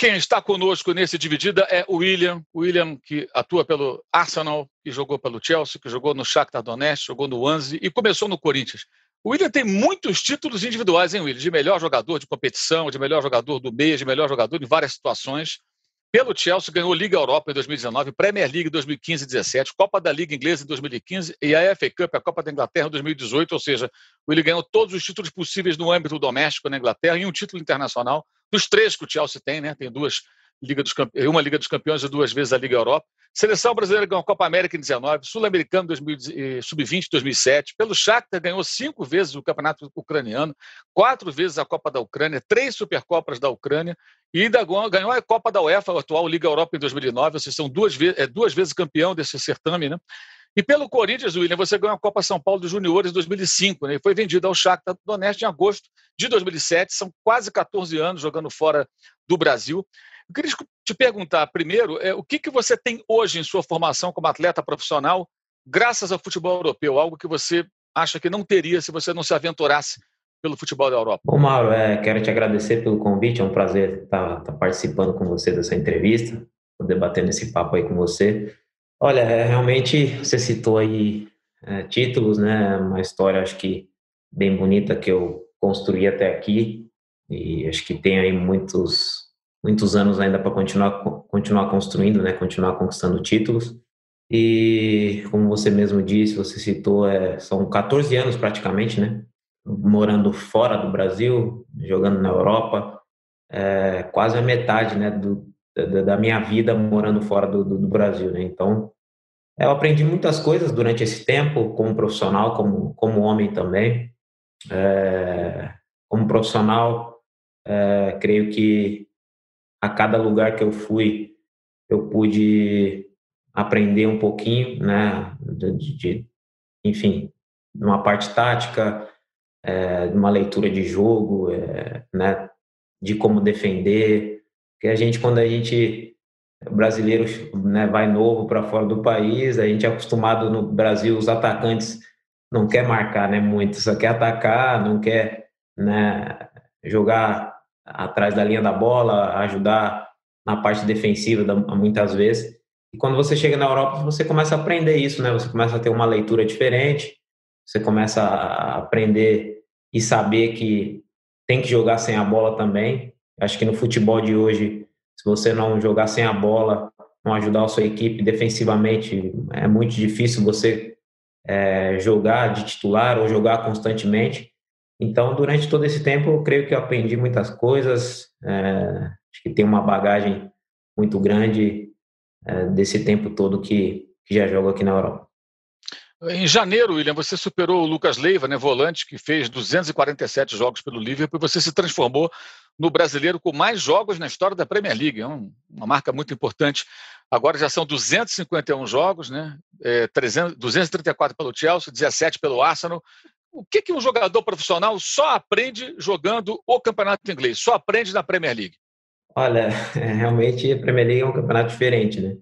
Quem está conosco nesse dividida é o William. O William que atua pelo Arsenal, que jogou pelo Chelsea, que jogou no Shakhtar Donetsk, jogou no Wanzi e começou no Corinthians. O William tem muitos títulos individuais, hein, William? De melhor jogador de competição, de melhor jogador do meio, de melhor jogador em várias situações. Pelo Chelsea, ganhou Liga Europa em 2019, Premier League em 2015 e 2017, Copa da Liga Inglesa em 2015 e a FA Cup, a Copa da Inglaterra em 2018. Ou seja, o William ganhou todos os títulos possíveis no âmbito doméstico na Inglaterra e um título internacional, dos três que o Chelsea tem, né? Tem duas Liga dos uma Liga dos Campeões e duas vezes a Liga Europa. Seleção brasileira ganhou a Copa América em 19, Sul-Americano Sub-20 em 2007. Pelo Shakhtar ganhou cinco vezes o Campeonato Ucraniano, quatro vezes a Copa da Ucrânia, três Supercopas da Ucrânia e ainda ganhou a Copa da UEFA, a atual Liga Europa em 2009. Vocês são duas, vezes, é, duas vezes campeão desse certame, né? E pelo Corinthians, William, você ganhou a Copa São Paulo dos Juniores em 2005, né? E foi vendido ao Shakhtar Donetsk em agosto de 2007. São quase 14 anos jogando fora do Brasil. Eu queria te perguntar primeiro, é, o que, que você tem hoje em sua formação como atleta profissional, graças ao futebol europeu, algo que você acha que não teria se você não se aventurasse pelo futebol da Europa? Bom, Mauro, é, quero te agradecer pelo convite, é um prazer estar, estar participando com você dessa entrevista, debatendo esse papo aí com você. Olha, é, realmente você citou aí é, títulos, né? Uma história, acho que bem bonita que eu construí até aqui e acho que tem aí muitos muitos anos ainda para continuar continuar construindo, né? Continuar conquistando títulos. E como você mesmo disse, você citou, é, são 14 anos praticamente, né? Morando fora do Brasil, jogando na Europa, é, quase a metade, né? Do, da, da minha vida morando fora do, do, do Brasil, né? Então, eu aprendi muitas coisas durante esse tempo, como profissional, como como homem também. É, como profissional, é, creio que a cada lugar que eu fui, eu pude aprender um pouquinho, né, de, de enfim, uma parte tática, é, uma leitura de jogo, é, né, de como defender, que a gente quando a gente brasileiro né, vai novo para fora do país, a gente é acostumado no Brasil os atacantes não quer marcar, né, muito, só quer atacar, não quer, né, jogar atrás da linha da bola, ajudar na parte defensiva muitas vezes. E quando você chega na Europa, você começa a aprender isso, né? Você começa a ter uma leitura diferente, você começa a aprender e saber que tem que jogar sem a bola também. Acho que no futebol de hoje, se você não jogar sem a bola, não ajudar a sua equipe defensivamente, é muito difícil você é, jogar de titular ou jogar constantemente. Então, durante todo esse tempo, eu creio que eu aprendi muitas coisas. É, acho que tem uma bagagem muito grande é, desse tempo todo que, que já jogo aqui na Europa. Em janeiro, William, você superou o Lucas Leiva, né, volante, que fez 247 jogos pelo Liverpool, e você se transformou no brasileiro com mais jogos na história da Premier League. É uma marca muito importante. Agora já são 251 jogos, né? É, 300, 234 pelo Chelsea, 17 pelo Arsenal, o que, que um jogador profissional só aprende jogando o campeonato inglês, só aprende na Premier League? Olha, realmente a Premier League é um campeonato diferente, né?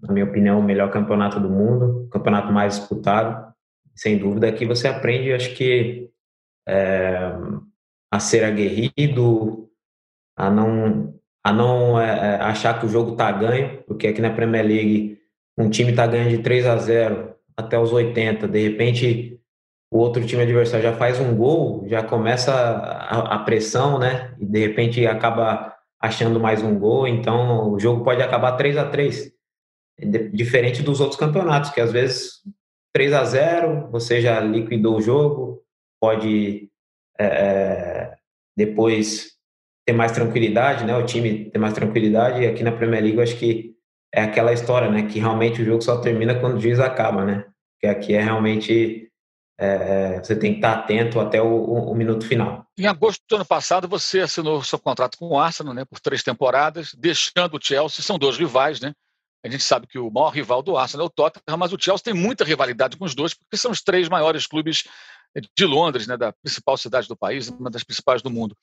Na minha opinião, o melhor campeonato do mundo, o campeonato mais disputado. Sem dúvida, aqui você aprende, acho que, é, a ser aguerrido, a não, a não é, é achar que o jogo está ganho, porque aqui na Premier League um time está ganhando de 3 a 0 até os 80, de repente o outro time adversário já faz um gol, já começa a, a, pressão, né? E de repente acaba achando mais um gol, então o jogo pode acabar 3 a 3 Diferente dos outros campeonatos, que às vezes 3 a 0 você já liquidou o jogo, pode é, é, depois ter mais tranquilidade, né? O time ter mais tranquilidade. E aqui na Premier League, eu acho que é aquela história, né? Que realmente o jogo só termina quando o juiz acaba, né? Que aqui é realmente é, é, você tem que estar atento até o, o, o, minuto final. Em agosto do ano passado, você assinou seu contrato com o Arsenal né, por três temporadas, deixando o Chelsea, são dois rivais, né? A gente sabe que o maior rival do Arsenal é o Tottenham, mas o Chelsea tem muita rivalidade com os dois, porque são os três maiores clubes de Londres, né, da principal cidade do país, uma das principais do mundo.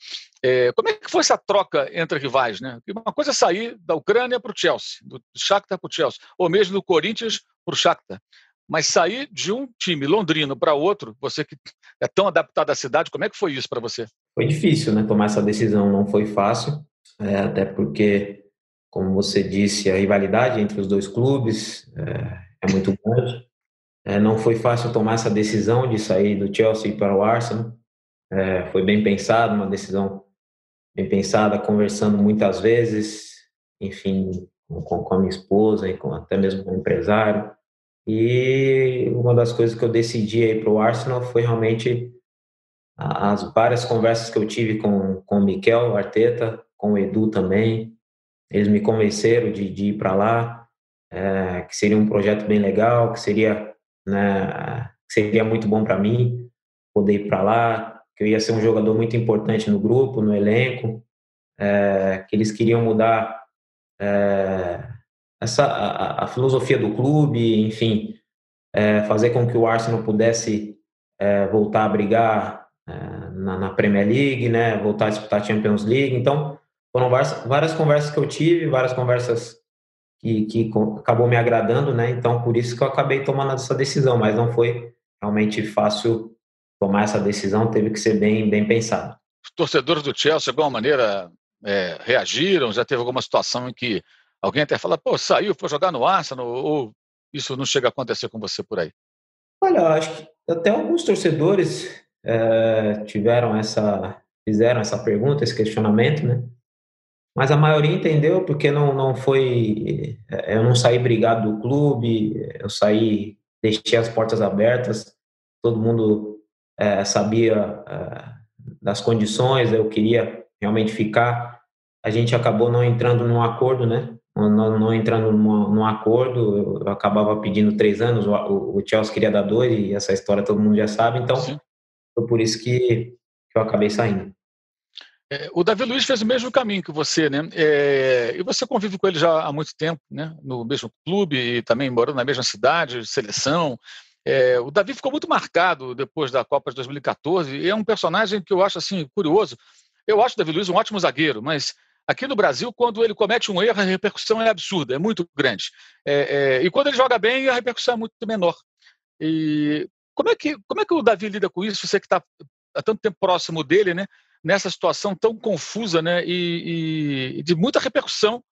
É, como é que foi essa troca entre rivais? Né? Uma coisa é sair da Ucrânia para o Chelsea, do Shakhtar para o Chelsea, ou mesmo do Corinthians para o Shakhtar. Mas sair de um time londrino para outro, você que é tão adaptado à cidade, como é que foi isso para você? Foi difícil, né? Tomar essa decisão não foi fácil. é, até porque, como você disse, a rivalidade entre os dois clubes é, é muito grande. É, não foi fácil tomar essa decisão de sair do Chelsea para o Arsenal. É, foi bem pensado, uma decisão bem pensada, conversando muitas vezes, enfim, com, com a minha esposa e com, até mesmo com o empresário. E uma das coisas que eu decidi aí para o Arsenal foi realmente as várias conversas que eu tive com, com o Miquel Arteta, com o Edu também. Eles me convenceram de, de ir para lá, é, que seria um projeto bem legal, que seria, né, seria muito bom para mim poder ir para lá, que eu ia ser um jogador muito importante no grupo, no elenco, é, que eles queriam mudar é, essa a, a, filosofia do clube, enfim, é, fazer com que o Arsenal pudesse voltar a brigar na, na, Premier League, né, voltar a disputar a Champions League. Então, foram várias, várias conversas que eu tive, várias conversas que, que acabou me agradando, né? Então, por isso que eu acabei tomando essa decisão, mas não foi realmente fácil tomar essa decisão, teve que ser bem, bem pensado. Os torcedores do Chelsea, de alguma maneira, é, reagiram? Já teve alguma situação em que alguém até fala, pô, saiu, foi jogar no Arsenal, ou isso não chega a acontecer com você por aí? Olha, acho que até alguns torcedores é, tiveram essa, fizeram essa pergunta, esse questionamento, né? Mas a maioria entendeu porque não, não foi, eh, eu não saí brigado do clube, eu saí, deixei as portas abertas, todo mundo é, sabia é, das condições, eu queria realmente ficar. A gente acabou não entrando num acordo, né? Não, não entrando num, num acordo, eu acabava pedindo três anos, o, o Chelsea queria dar dois, e essa história todo mundo já sabe, então Sim. Foi por isso que, que eu acabei saindo. É, o Davi Luiz fez o mesmo caminho que você, né? É, e você convive com ele já há muito tempo, né? No mesmo clube e também morando na mesma cidade, seleção. É, o Davi ficou muito marcado depois da Copa de 2014 e é um personagem que eu acho assim curioso. Eu acho o Davi Luiz um ótimo zagueiro, mas aqui no Brasil, quando ele comete um erro, a repercussão é absurda, é muito grande. É, é, e quando ele joga bem, a repercussão é muito menor. E como é que, como é que o Davi lida com isso? Você que está há tanto tempo próximo dele, né? Nessa situação tão confusa, né? E, e de muita repercussão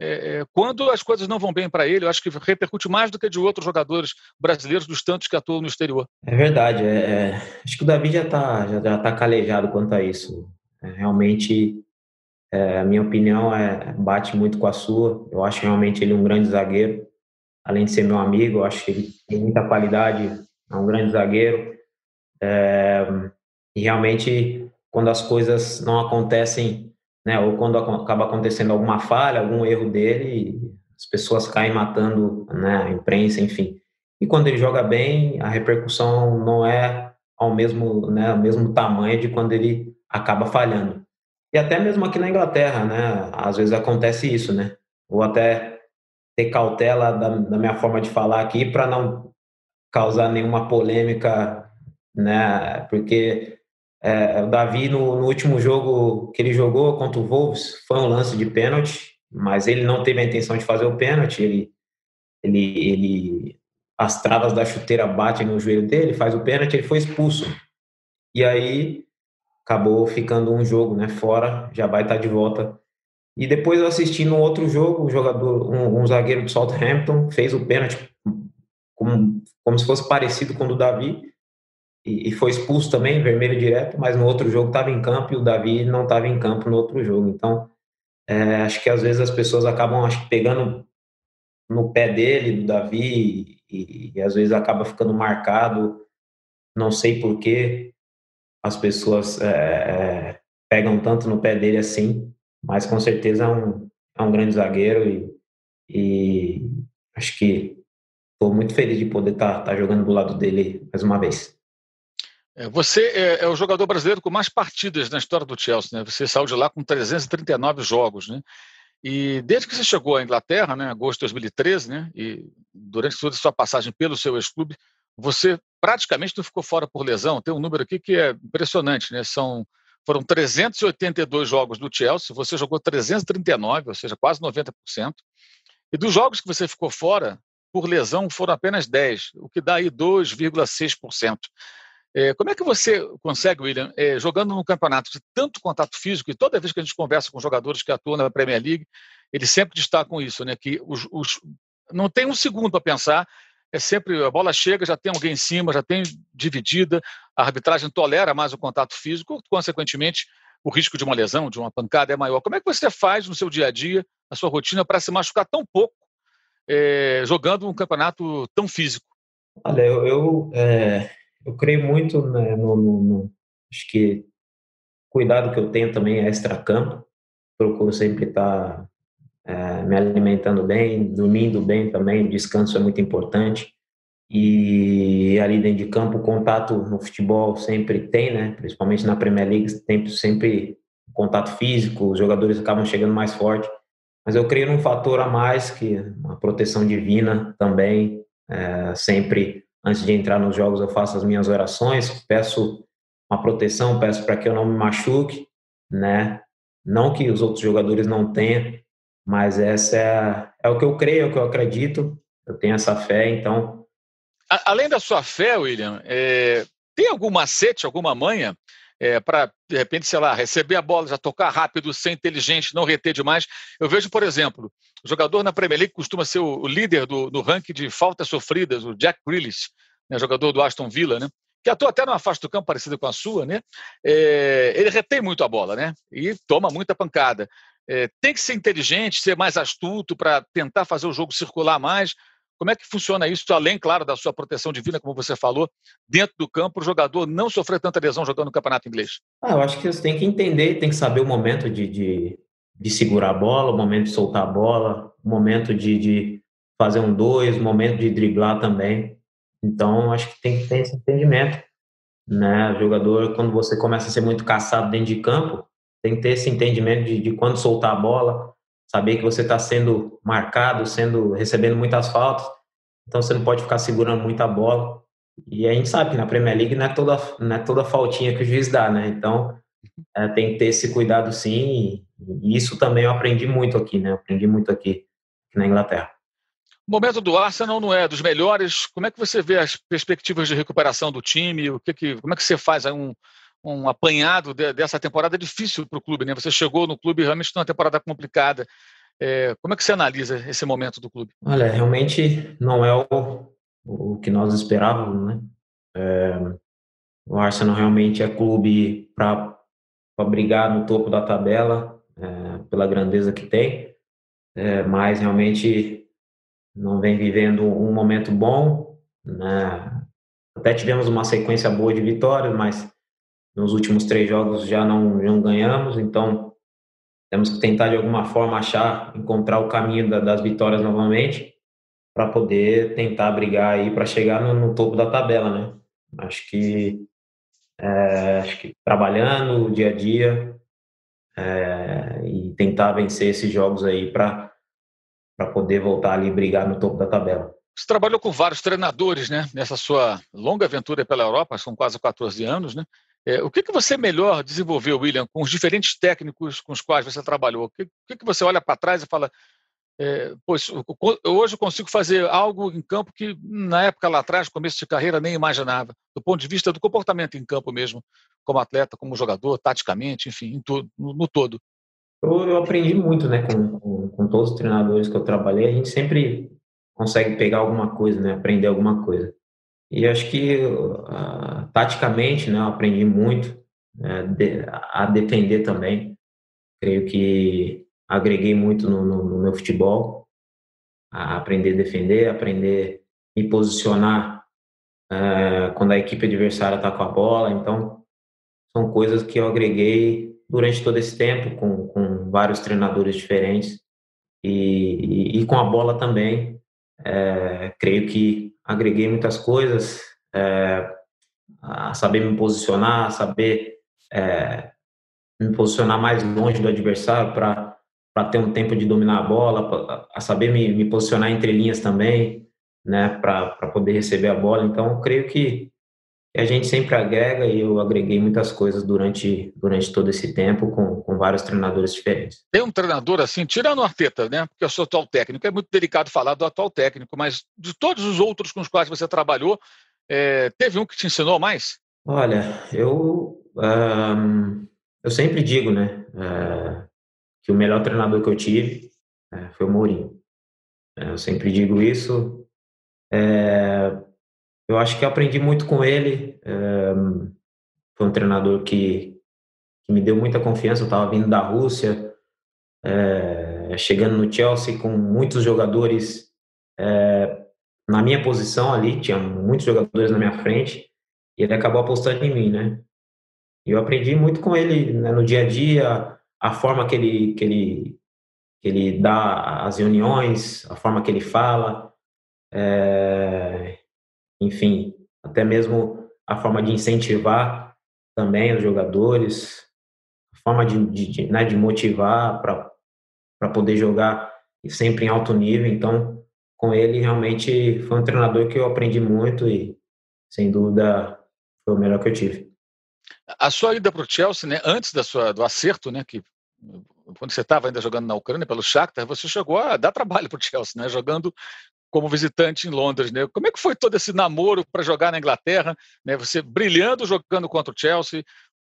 é, é, quando as coisas não vão bem para ele, eu acho que repercute mais do que de outros jogadores brasileiros, dos tantos que atuam no exterior. É verdade. É, é acho que o Davi já está já, já tá calejado quanto a isso. É, realmente, é, a minha opinião bate muito com a sua. Eu acho realmente ele um grande zagueiro. Além de ser meu amigo, eu acho que ele tem muita qualidade é um grande zagueiro. E realmente, quando as coisas não acontecem, né, ou quando acaba acontecendo alguma falha, algum erro dele, as pessoas caem matando né, a imprensa, enfim. E quando ele joga bem, a repercussão não é ao mesmo, né, ao mesmo tamanho de quando ele acaba falhando. E até mesmo aqui na Inglaterra, né, às vezes acontece isso, né? Ou até ter cautela da, da minha forma de falar aqui para não causar nenhuma polêmica, né? Porque é, o Davi, no, no, último jogo que ele jogou contra o Wolves, foi um lance de pênalti, mas ele não teve a intenção de fazer o pênalti, ele, ele, ele as travas da chuteira batem no joelho dele, faz o pênalti, ele foi expulso. E aí acabou ficando um jogo, né, fora, já vai estar de volta. E depois eu assisti no outro jogo, o jogador, um, um zagueiro do Southampton fez o pênalti como, como se fosse parecido com o do Davi, e, e foi expulso também, vermelho direto, mas no outro jogo estava em campo e o Davi não estava em campo no outro jogo. Então, é, acho que às vezes as pessoas acabam acho, pegando no pé dele, do Davi, e, e às vezes acaba ficando marcado, não sei por que as pessoas é, é, pegam tanto no pé dele assim, mas com certeza é um, é um grande zagueiro e, e acho que estou muito feliz de poder estar tá, tá jogando do lado dele mais uma vez. É, você é, é, o jogador brasileiro com mais partidas na história do Chelsea, né? Você saiu de lá com 339 jogos, né? E desde que você chegou à Inglaterra, né, agosto de 2013, né, e durante toda a sua passagem pelo seu ex-clube, você praticamente não ficou fora por lesão. Tem um número aqui que é impressionante, né? São foram 382 jogos do Chelsea, você jogou 339, ou seja, quase 90%. E dos jogos que você ficou fora, por lesão foram apenas 10, o que dá aí 2,6%. É, como é que você consegue, William, é, jogando num campeonato de tanto contato físico, e toda vez que a gente conversa com jogadores que atuam na Premier League, eles sempre destacam isso, né? Que os, os não tem um segundo para pensar, é sempre a bola chega, já tem alguém em cima, já tem dividida, a arbitragem tolera mais o contato físico, consequentemente, o risco de uma lesão, de uma pancada é maior. Como é que você faz no seu dia a dia, a sua rotina, para se machucar tão pouco é, jogando um campeonato tão físico? Olha, eu, eu, é, eu creio muito né, no, no, no, Acho que cuidado que eu tenho também é extra-campo. Procuro sempre estar é, me alimentando bem, dormindo bem também. Descanso é muito importante. E ali dentro de campo, o contato no futebol sempre tem, né? Principalmente na Premier League, tem sempre contato físico, os jogadores acabam chegando mais forte. Mas eu creio num fator a mais, que a proteção divina também. É, sempre, antes de entrar nos jogos, eu faço as minhas orações, peço uma proteção, peço para que eu não me machuque, né? Não que os outros jogadores não tenham, mas essa é, é o que eu creio, é o que eu acredito. Eu tenho essa fé, então. Além da sua fé, William, é, tem algum macete, alguma manha é, para, de repente, sei lá, receber a bola, já tocar rápido, ser inteligente, não reter demais. Eu vejo, por exemplo, o jogador na Premier League costuma ser o, líder do, do ranking de faltas sofridas, o Jack Grealish, né, jogador do Aston Villa, né? que atua até numa faixa do campo parecida com a sua, né? É, ele retém muito a bola, né? E toma muita pancada. É, tem que ser inteligente, ser mais astuto para tentar fazer o jogo circular mais. Como é que funciona isso, além, claro, da sua proteção divina, como você falou, dentro do campo, o jogador não sofrer tanta lesão jogando no campeonato inglês? Ah, eu acho que você tem que entender, tem que saber o momento de, de, de segurar a bola, o momento de soltar a bola, o momento de, de fazer um dois, o momento de driblar também. Então, acho que tem que ter esse entendimento. Né? O jogador, quando você começa a ser muito caçado dentro de campo, tem que ter esse entendimento de, de quando soltar a bola, saber que você está sendo marcado, sendo recebendo muitas faltas, então você não pode ficar segurando muita bola. E a gente sabe que na Premier League não é toda, não é toda faltinha que o juiz dá, né? Então é, tem que ter esse cuidado sim, e isso também eu aprendi muito aqui, né? aprendi muito aqui, aqui na Inglaterra. O momento do Arsenal não é dos melhores. Como é que você vê as perspectivas de recuperação do time? O que, que como é que você faz um, um apanhado de, dessa temporada difícil para o clube, né? Você chegou no clube realmente numa temporada complicada. É, como é que você analisa esse momento do clube? Olha, realmente não é o, o que nós esperávamos, né? É, o Arsenal realmente é clube para brigar no topo da tabela, é, pela grandeza que tem, é, mas realmente não vem vivendo um momento bom, né? Até tivemos uma sequência boa de vitórias, mas nos últimos três jogos já não, não ganhamos, então temos que tentar de alguma forma achar, encontrar o caminho da, das vitórias novamente para poder tentar brigar aí para chegar no, no, topo da tabela, né? Acho que, é, acho que trabalhando o dia a dia é, e tentar vencer esses jogos aí para para poder voltar ali e brigar no topo da tabela. Você trabalhou com vários treinadores, né? Nessa sua longa aventura pela Europa, são quase 14 anos, né? É, o que, que você melhor desenvolveu, William, com os diferentes técnicos com os quais você trabalhou? O que, que, que você olha para trás e fala, é, pois, hoje eu consigo fazer algo em campo que na época lá atrás, começo de carreira, nem imaginava, do ponto de vista do comportamento em campo mesmo, como atleta, como jogador, taticamente, enfim, tudo, no, no, todo. Eu, eu, aprendi muito, né, com, com, com, todos os treinadores que eu trabalhei, a gente sempre consegue pegar alguma coisa, né, aprender alguma coisa. E acho que uh, taticamente, né, eu aprendi muito uh, de, a defender também. Creio que agreguei muito no, no, no, meu futebol, a aprender a defender, aprender a me posicionar uh, quando a equipe adversária está com a bola. Então, são coisas que eu agreguei durante todo esse tempo com, com vários treinadores diferentes e, e, e com a bola também. É, creio que agreguei muitas coisas, é, a saber me posicionar, a saber é, me posicionar mais longe do adversário para ter um tempo de dominar a bola, pra, a saber me, me posicionar entre linhas também, né, para poder receber a bola. Então, creio que a gente sempre agrega e eu agreguei muitas coisas durante, durante todo esse tempo com, com vários treinadores diferentes. Tem um treinador assim, tirando o Arteta, né? Porque eu sou atual técnico, é muito delicado falar do atual técnico, mas de todos os outros com os quais você trabalhou, é, teve um que te ensinou mais? Olha, eu um, eu sempre digo, né, uh, que o melhor treinador que eu tive uh, foi o Mourinho. Uh, eu sempre digo isso. Eu acho que aprendi muito com ele. foi um treinador que, que me deu muita confiança. Eu estava vindo da Rússia, chegando no Chelsea com muitos jogadores na minha posição ali, tinha muitos jogadores na minha frente, e ele acabou apostando em mim, né? E eu aprendi muito com ele né, no dia a dia, a forma que ele, que ele, que ele dá as reuniões, a forma que ele fala, é, enfim, até mesmo a forma de incentivar também os jogadores, a forma de, de, de, né, de motivar para poder jogar sempre em alto nível. Então, com ele, realmente foi um treinador que eu aprendi muito e, sem dúvida, foi o melhor que eu tive. A sua ida para o Chelsea, né, antes da sua, do acerto, né, que quando você estava ainda jogando na Ucrânia pelo Shakhtar, você chegou a dar trabalho para o Chelsea, né, jogando como visitante em Londres, né? Como é que foi todo esse namoro para jogar na Inglaterra, né? Você brilhando jogando contra o Chelsea,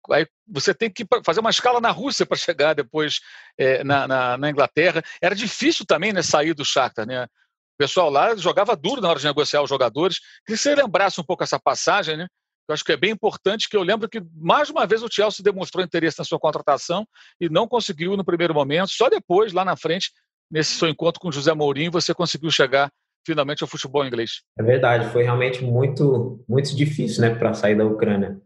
aí você tem que fazer uma escala na Rússia para chegar depois é, na, na, na, Inglaterra. Era difícil também, né, sair do Shakhtar, né? O pessoal lá jogava duro na hora de negociar os jogadores. Queria que você lembrasse um pouco essa passagem, né? Eu acho que é bem importante que eu lembro que mais uma vez o Chelsea demonstrou interesse na sua contratação e não conseguiu no primeiro momento. Só depois, lá na frente, nesse seu encontro com José Mourinho, você conseguiu chegar finalmente ao futebol inglês. É verdade, foi realmente muito muito difícil, né, para sair da Ucrânia.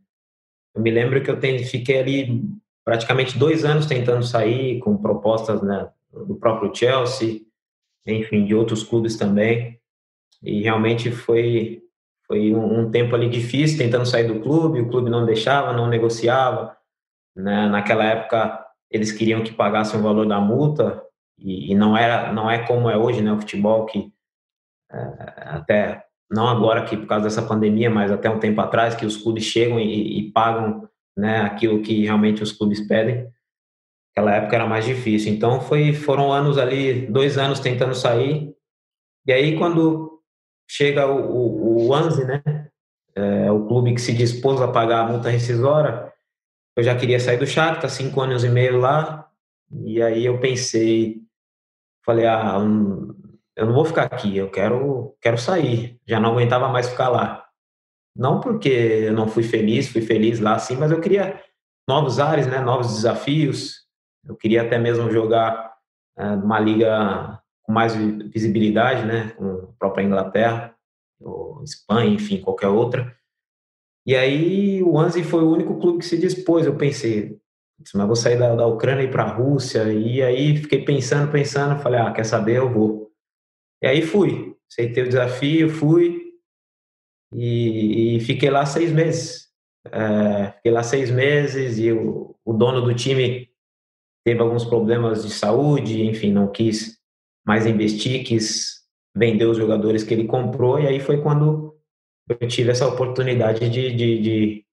Eu me lembro que eu fiquei ali praticamente dois anos tentando sair com propostas né, do próprio Chelsea, enfim, de outros clubes também. E realmente foi foi um, tempo ali difícil tentando sair do clube, o clube não deixava, não negociava. Né? Naquela época eles queriam que pagassem o valor da multa e, e não era não é como é hoje, né? O futebol que é, até não agora que por causa dessa pandemia, mas até um tempo atrás que os clubes chegam e, e pagam né, aquilo que realmente os clubes pedem. Aquela época era mais difícil. Então foi foram anos ali, dois anos tentando sair. E aí quando chega o, o, o né? É, o clube que se dispôs a pagar a multa rescisória. Eu já queria sair do Shakhtar, cinco anos e meio lá, e aí eu pensei, falei, ah, eu não vou ficar aqui, eu quero, quero sair. Já não aguentava mais ficar lá. Não porque eu não fui feliz, fui feliz lá sim, mas eu queria novos ares, né? Novos desafios. Eu queria até mesmo jogar é, numa liga com mais visibilidade, né, com a própria Inglaterra, ou Espanha, enfim, qualquer outra. E aí o Anzi foi o único clube que se dispôs. Eu pensei, mas vou sair da, da Ucrânia e ir para a Rússia. E aí fiquei pensando, pensando, falei, ah, quer saber, eu vou. E aí fui, aceitei o desafio, fui e, e fiquei lá seis meses. É, fiquei lá seis meses e o, o dono do time teve alguns problemas de saúde, enfim, não quis mais investir, quis vender os jogadores que ele comprou, e aí foi quando eu tive essa oportunidade de, de, de,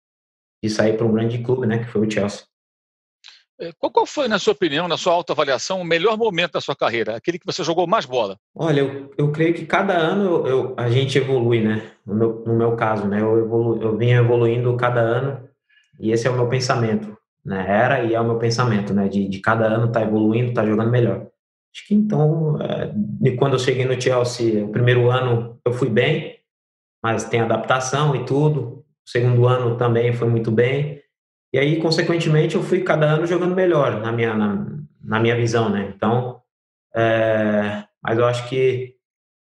de sair para um grande clube, né, que foi o Chelsea. É, qual foi, na sua opinião, na sua autoavaliação, o melhor momento da sua carreira? Aquele que você jogou mais bola? Olha, eu, eu creio que cada ano eu, a gente evolui, né? No meu, no meu caso, né? Eu, evolu, eu evoluindo cada ano e esse é o meu pensamento, né? Era e é o meu pensamento, né? De, de cada ano tá evoluindo, tá jogando melhor. Acho que então, é, quando eu cheguei no Chelsea, o primeiro ano eu fui bem, mas tem adaptação e tudo. O segundo ano também foi muito bem. E aí, consequentemente, eu fui cada ano jogando melhor na minha, na, na minha visão, né? Então, é, mas eu acho que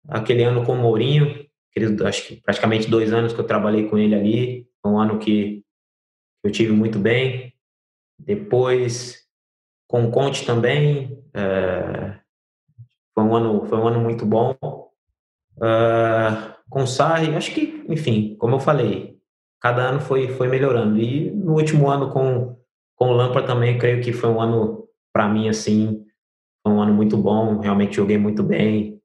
aquele ano com o Mourinho, acho que praticamente dois anos que eu trabalhei com ele ali, foi um ano que eu tive muito bem. Depois, com o Conte também, é, foi, um ano, foi um ano muito bom. É, com o Sarri, acho que, enfim, como eu falei, cada ano foi, foi melhorando. E no último ano com, com o Lampard também, creio que foi um ano, para mim, assim, foi um ano muito bom. Realmente joguei muito bem.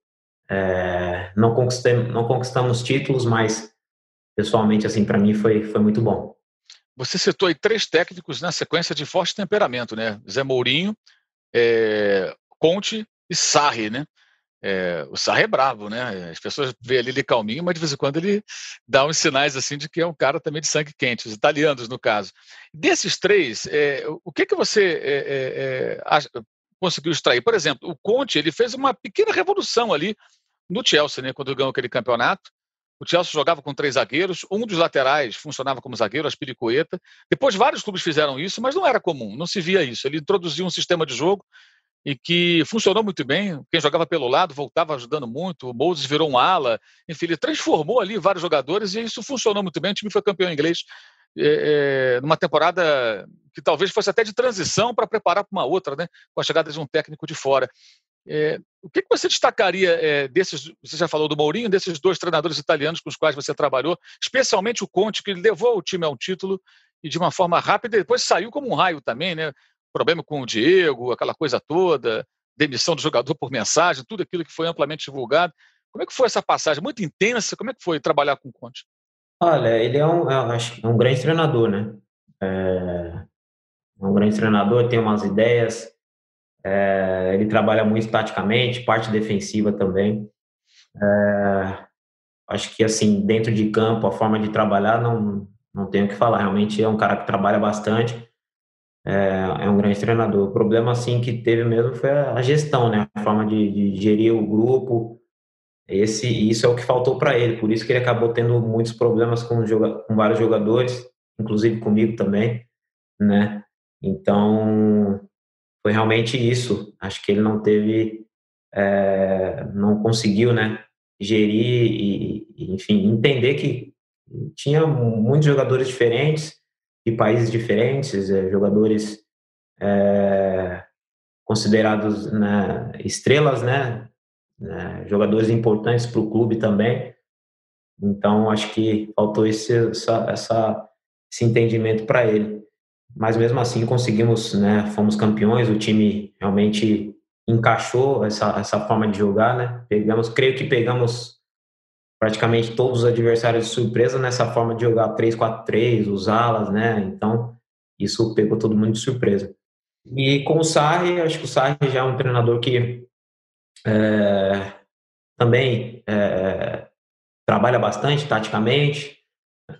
É, não, conquistei, não conquistamos títulos, mas pessoalmente, assim, para mim foi, foi muito bom. Você citou aí três técnicos na sequência de forte temperamento, né? Zé Mourinho, é, Conte e Sarri, né? É, o Sarri é bravo, né? As pessoas veem ele, ele calminho, mas de vez em quando ele dá uns sinais assim de que é um cara também de sangue quente, os italianos, no caso. Desses três, é, o que, que você é, é, é acha, conseguiu extrair? Por exemplo, o Conte ele fez uma pequena revolução ali no Chelsea, né, quando ganhou aquele campeonato. O Chelsea jogava com três zagueiros, um dos laterais funcionava como zagueiro, Aspiricueta. Depois vários clubes fizeram isso, mas não era comum, não se via isso. Ele introduziu um sistema de jogo e que funcionou muito bem. Quem jogava pelo lado voltava ajudando muito. O Moses virou um ala. Enfim, ele transformou ali vários jogadores e isso funcionou muito bem. O time foi campeão inglês é, é, numa temporada que talvez fosse até de transição para preparar para uma outra, né? com a chegada de um técnico de fora. É, o que, que, você destacaria desses? Você já falou do Mourinho, desses dois treinadores italianos com os quais você trabalhou, especialmente o Conte, que levou o time a um título e de uma forma rápida, depois saiu como um raio também, né? Problema com o Diego, aquela coisa toda, demissão do jogador por mensagem, tudo aquilo que foi amplamente divulgado. Como é que foi essa passagem? Muito intensa. Como é que foi trabalhar com o Conte? Olha, ele é um, é um grande treinador, né? É, é um grande treinador, tem umas ideias. É, ele trabalha muito taticamente, parte defensiva também. É, acho que assim dentro de campo a forma de trabalhar não não tenho o que falar. Realmente é um cara que trabalha bastante é, é um grande treinador. O problema, assim, que teve mesmo foi a gestão, né? A forma de, de gerir o grupo. Esse, isso é o que faltou para ele. Por isso que ele acabou tendo muitos problemas com, com vários jogadores, inclusive comigo também, né? Então, foi realmente isso. Acho que ele não teve, é, não conseguiu, né? Gerir e, enfim, entender que tinha muitos jogadores diferentes de países diferentes, é, jogadores é, considerados né, estrelas, né, né, jogadores importantes para o clube também. Então, acho que faltou esse, essa, essa, esse entendimento para ele. Mas mesmo assim conseguimos, né, fomos campeões, o time realmente encaixou essa, essa forma de jogar, né? Pegamos, creio que pegamos praticamente todos os adversários de surpresa nessa forma de jogar 3-4-3, os alas, né? Então, isso pegou todo mundo de surpresa. E com o Sarri, acho que o Sarri já é um treinador que é, também é, trabalha bastante taticamente,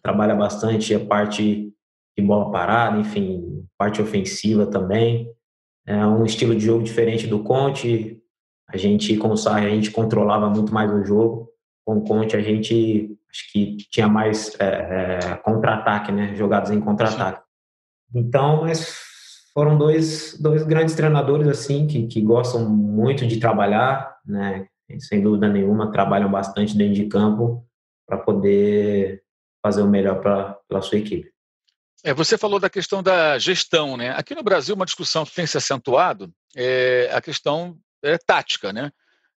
trabalha bastante a parte de bola parada, enfim, parte ofensiva também. É um estilo de jogo diferente do Conte. A gente, com o Sarri, a gente controlava muito mais o jogo Conte a gente acho que tinha mais é, é, contra-ataque, né? Jogadas em contra-ataque. Então, mas foram dois, dois grandes treinadores assim que, que gostam muito de trabalhar, né? Sem dúvida nenhuma, trabalham bastante dentro de campo para poder fazer o melhor para a sua equipe. É, você falou da questão da gestão, né? Aqui no Brasil, uma discussão que tem se acentuado é a questão é, tática, né?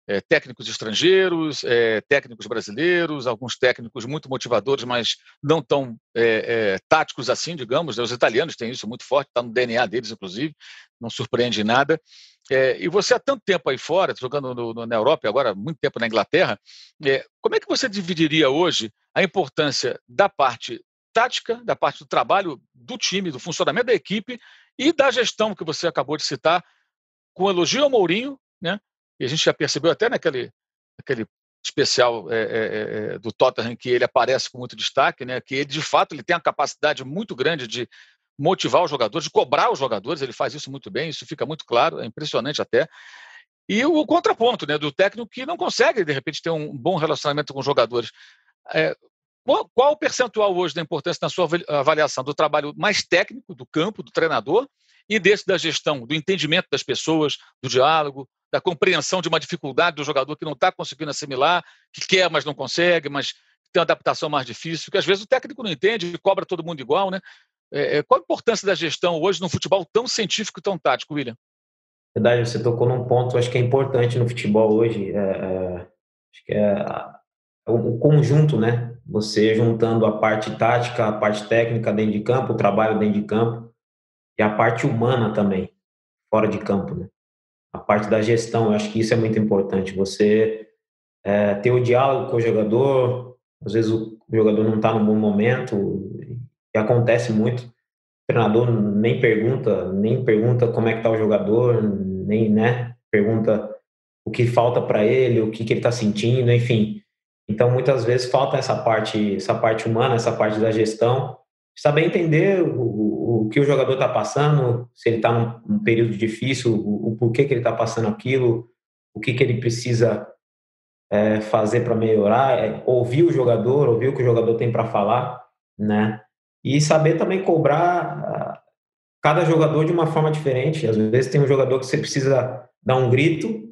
É, técnicos estrangeiros, é, técnicos brasileiros, alguns técnicos muito motivadores, mas não tão é, táticos assim, digamos. Né? Os italianos têm isso muito forte, está no DNA deles, inclusive, não surpreende nada. e você há tanto tempo aí fora, jogando no, no, na Europa e agora muito tempo na Inglaterra, como é que você dividiria hoje a importância da parte tática, da parte do trabalho do time, do funcionamento da equipe e da gestão que você acabou de citar, com elogio ao Mourinho, né? E a gente já percebeu até naquele, naquele especial é, é, do Tottenham que ele aparece com muito destaque, né? Que ele de fato ele tem a capacidade muito grande de motivar os jogadores, de cobrar os jogadores. Ele faz isso muito bem, isso fica muito claro, é impressionante até. E o contraponto, né, do técnico que não consegue de repente ter um bom relacionamento com os jogadores. É, qual, qual o percentual hoje da importância na sua avaliação do trabalho mais técnico do campo, do treinador, e desse da gestão, do entendimento das pessoas, do diálogo, da compreensão de uma dificuldade do jogador que não está conseguindo assimilar, que quer, mas não consegue, mas tem uma adaptação mais difícil, que às vezes o técnico não entende e cobra todo mundo igual, né? É, é, qual a importância da gestão hoje num futebol tão científico e tão tático, William? Verdade, você tocou num ponto, acho que é importante no futebol hoje, é, é, acho que é o conjunto, né? Você juntando a parte tática, a parte técnica dentro de campo, o trabalho dentro de campo e a parte humana também, fora de campo, né? a parte da gestão. Eu acho que isso é muito importante. Você é, ter o diálogo com o jogador. Às vezes o jogador não está no bom momento e acontece muito. O treinador nem pergunta, nem pergunta como é que está o jogador, nem né, pergunta o que falta para ele, o que, que ele está sentindo, enfim. Então, muitas vezes falta essa parte, essa parte humana, essa parte da gestão, saber entender o, que o jogador está passando, se ele está num, num, período difícil, o, o porquê que ele está passando aquilo, o que, que ele precisa é, fazer para melhorar, é, ouvir o jogador, ouvir o que o jogador tem para falar, né? E saber também cobrar ah, cada jogador de uma forma diferente. Às vezes tem um jogador que você precisa dar um grito,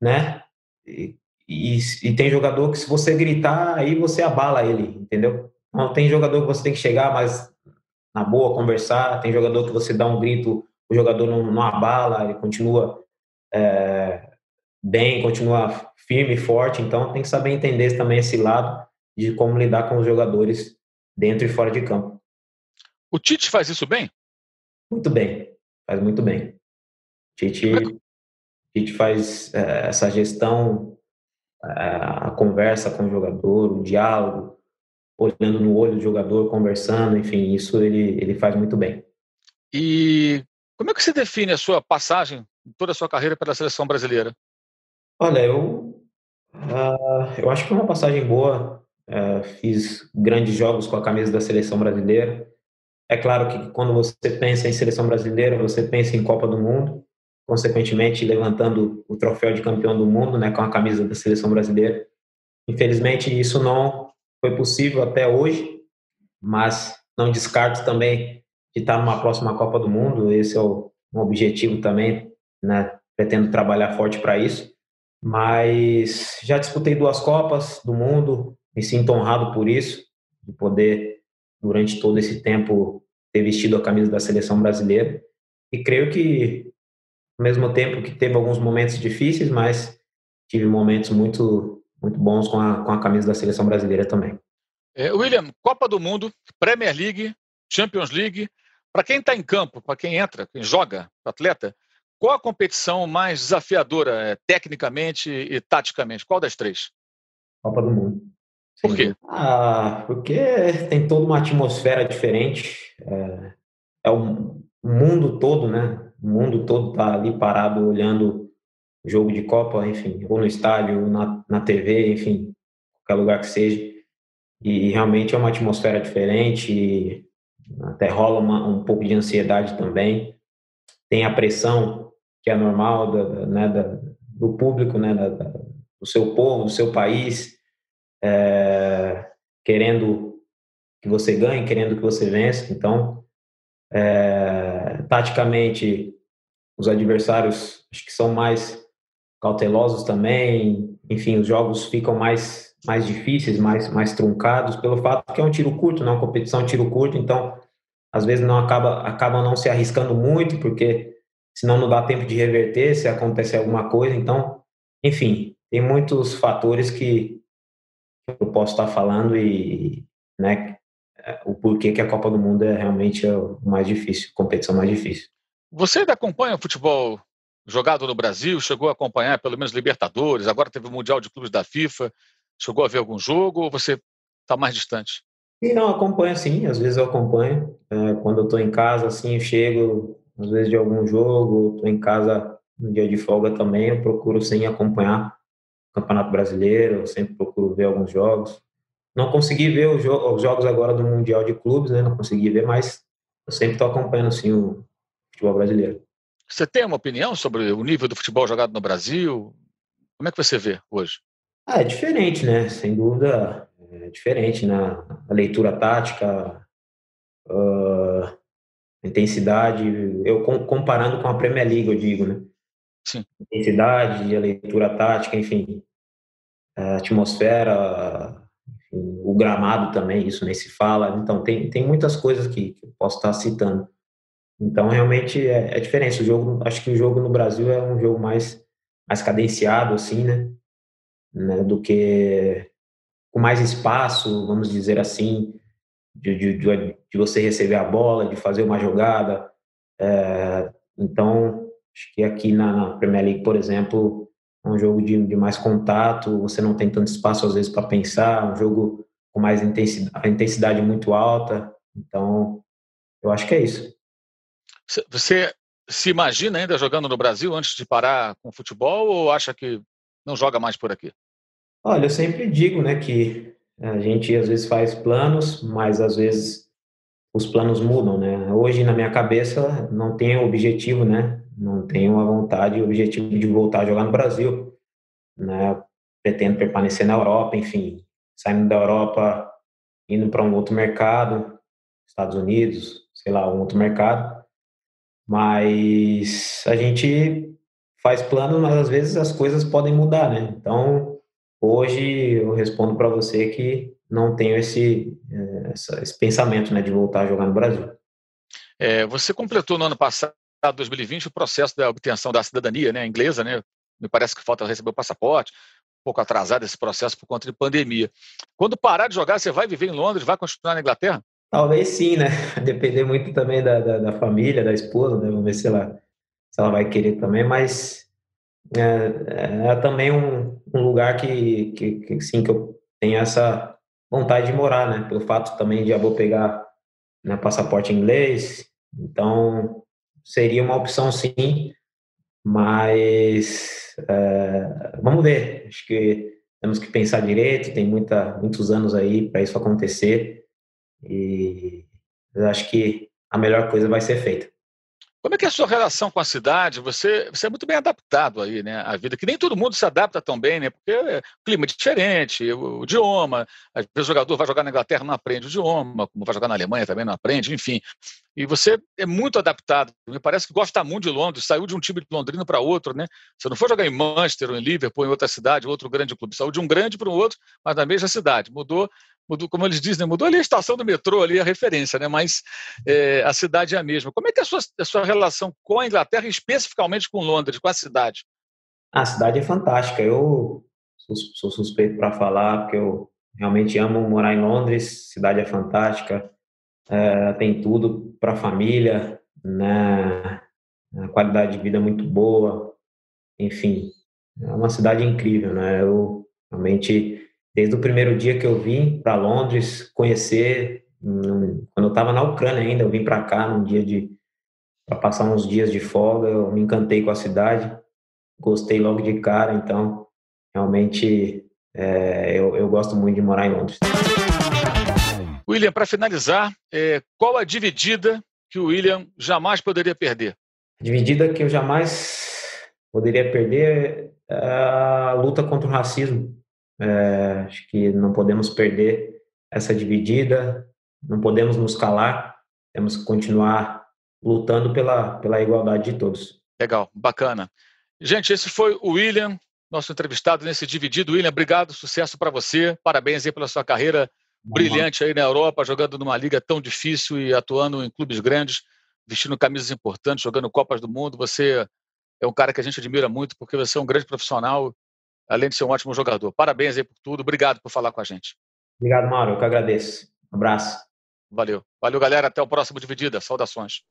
né? E, e, e tem jogador que se você gritar, aí você abala ele, entendeu? Não, tem jogador que você tem que chegar mais na boa, conversar. Tem jogador que você dá um grito, o jogador não, não abala, ele continua é, bem, continua firme, forte. Então tem que saber entender também esse lado de como lidar com os jogadores dentro e fora de campo. O Tite faz isso bem? Muito bem, faz muito bem. Tite, Tite faz é, essa gestão, é, a conversa com o jogador, o diálogo, olhando no olho do jogador, conversando, enfim, isso ele, ele faz muito bem. E como é que você define a sua passagem, toda a sua carreira pela seleção brasileira? Olha, eu, uh, eu acho que foi uma passagem boa. Uh, fiz grandes jogos com a camisa da seleção brasileira. É claro que quando você pensa em seleção brasileira, você pensa em Copa do Mundo, consequentemente levantando o troféu de campeão do mundo, né, com a camisa da seleção brasileira. Infelizmente isso não foi possível até hoje, mas não descarto também de estar numa próxima Copa do Mundo. Esse é o, um objetivo também, né? Pretendo trabalhar forte para isso. Mas já disputei duas Copas do Mundo, me sinto honrado por isso, de poder, durante todo esse tempo, ter vestido a camisa da seleção brasileira. E creio que, ao mesmo tempo que teve alguns momentos difíceis, mas tive momentos muito muito bons com a, com a camisa da seleção brasileira também. É, William, Copa do Mundo, Premier League, Champions League. Para quem está em campo, para quem entra, quem joga, atleta, qual a competição mais desafiadora, é, tecnicamente e taticamente? Qual das três? Copa do Mundo. Por quê? Ah, porque tem toda uma atmosfera diferente. É, é o mundo todo, né? O mundo todo está ali parado olhando jogo de Copa, enfim, ou no estádio, ou na, na TV, enfim, qualquer lugar que seja. E realmente é uma atmosfera diferente, até rola uma, um pouco de ansiedade também. Tem a pressão, que é normal, da, né, da, do público, né, da, do seu povo, do seu país, é, querendo que você ganhe, querendo que você vença. Então, é, taticamente, os adversários acho que são mais cautelosos também. Enfim, os jogos ficam mais, mais difíceis, mais, mais truncados, pelo fato que é um tiro curto, não é uma competição tiro curto, então às vezes não acaba, acabam não se arriscando muito, porque senão não dá tempo de reverter se acontecer alguma coisa. Então, enfim, tem muitos fatores que eu posso estar falando e né, o porquê que a Copa do Mundo é realmente o mais difícil, a competição mais difícil. Você ainda acompanha o futebol jogado no Brasil, chegou a acompanhar pelo menos Libertadores, agora teve o Mundial de Clubes da FIFA, chegou a ver algum jogo ou você está mais distante? E não, acompanho sim, às vezes eu acompanho. É, quando eu estou em casa, assim, eu chego, às vezes de algum jogo, estou em casa no dia de folga também, eu procuro sim acompanhar o Campeonato Brasileiro, eu sempre procuro ver alguns jogos. Não consegui ver os, jo os jogos agora do Mundial de Clubes, né? Não consegui ver, mas eu sempre estou acompanhando sim o futebol brasileiro. Você tem uma opinião sobre o nível do futebol jogado no Brasil? Como é que você vê hoje? Ah, é diferente, né? Sem dúvida, é diferente na leitura tática, uh, intensidade. Eu comparando com a Premier League, eu digo, né? Sim. Intensidade, a leitura tática, enfim, a atmosfera, enfim, o gramado também, isso nem se fala. Então, tem, tem muitas coisas que, que eu posso estar citando. Então, realmente é, é diferente. O jogo, acho que o jogo no Brasil é um jogo mais, mais cadenciado, assim, né? né? Do que com mais espaço, vamos dizer assim, de, de, de você receber a bola, de fazer uma jogada. É, então, acho que aqui na, na, Premier League, por exemplo, é um jogo de, de mais contato, você não tem tanto espaço às vezes para pensar, um jogo com mais intensidade, intensidade muito alta. Então, eu acho que é isso. Você se imagina ainda jogando no Brasil antes de parar com o futebol ou acha que não joga mais por aqui? Olha, eu sempre digo, né, que a gente às vezes faz planos, mas às vezes os planos mudam, né? Hoje na minha cabeça não tenho objetivo, né? Não tenho a vontade e objetivo de voltar a jogar no Brasil, né? Pretendo permanecer na Europa, enfim, saindo da Europa, indo para um outro mercado, Estados Unidos, sei lá, um outro mercado. Mas a gente faz planos, mas às vezes as coisas podem mudar, né? Então, hoje eu respondo para você que não tenho esse, eh, esse pensamento né, de voltar a jogar no Brasil. É, você completou no ano passado, 2020, o processo da obtenção da cidadania né, inglesa, né? Me parece que falta receber o passaporte, um pouco atrasado esse processo por conta de pandemia. Quando parar de jogar, você vai viver em Londres, vai continuar na Inglaterra? Talvez sim, né? Depender muito também da, da, da família, da esposa, né? Vamos ver se ela, se ela vai querer também, mas é, é, é também um, um lugar que, que, que, sim, que eu tenho essa vontade de morar, né? Pelo fato também de já vou pegar né, passaporte inglês, então seria uma opção sim, mas é, vamos ver. Acho que temos que pensar direito, tem muita, muitos anos aí para isso acontecer e eu acho que a melhor coisa vai ser feita. Como é que é a sua relação com a cidade? Você, você é muito bem adaptado aí, né? A vida, que nem todo mundo se adapta tão bem, né? Porque o clima é diferente, o, o idioma. O jogador vai jogar na Inglaterra não aprende o idioma, como vai jogar na Alemanha também não aprende, enfim. E você é muito adaptado. Me parece que gosta muito de Londres, saiu de um time de Londrina para outro, né? Você não foi jogar em Manchester ou em Liverpool, em outra cidade, outro grande clube. Saiu de um grande para o outro, mas na mesma cidade. Mudou mudou, como eles dizem, né, mudou ali a estação do metrô, ali a referência, né? mas é, a cidade é a mesma. Como é que é a sua, a sua relação com a Inglaterra, especificamente com Londres, com a cidade? A cidade é fantástica. Eu sou suspeito para falar, porque eu realmente amo morar em Londres. Cidade é fantástica, é, tem tudo para a família, né? A qualidade de vida é muito boa, enfim, é uma cidade incrível, né? Eu realmente desde o primeiro dia que eu vim para Londres conhecer, quando eu estava na Ucrânia ainda, eu vim para cá num dia de para passar uns dias de folga, eu me encantei com a cidade, gostei logo de cara, então realmente é, eu, eu gosto muito de morar em Londres. William, para finalizar, é, qual a dividida que o William jamais poderia perder? Dividida que eu jamais poderia perder é a luta contra o racismo é, acho que não podemos perder essa dividida, não podemos nos calar, temos que continuar lutando pela, pela igualdade de todos. Legal, bacana. Gente, esse foi o William, nosso entrevistado nesse dividido. William, obrigado, sucesso para você, parabéns aí pela sua carreira brilhante aí na Europa, jogando numa liga tão difícil e atuando em clubes grandes, vestindo camisas importantes, jogando Copas do Mundo. Você é um cara que a gente admira muito porque você é um grande profissional além de ser um ótimo jogador. Parabéns aí por tudo. Obrigado por falar com a gente. Obrigado, Mauro. Eu que agradeço. Um abraço. Valeu. Valeu, galera. Até o próximo Dividida. Saudações.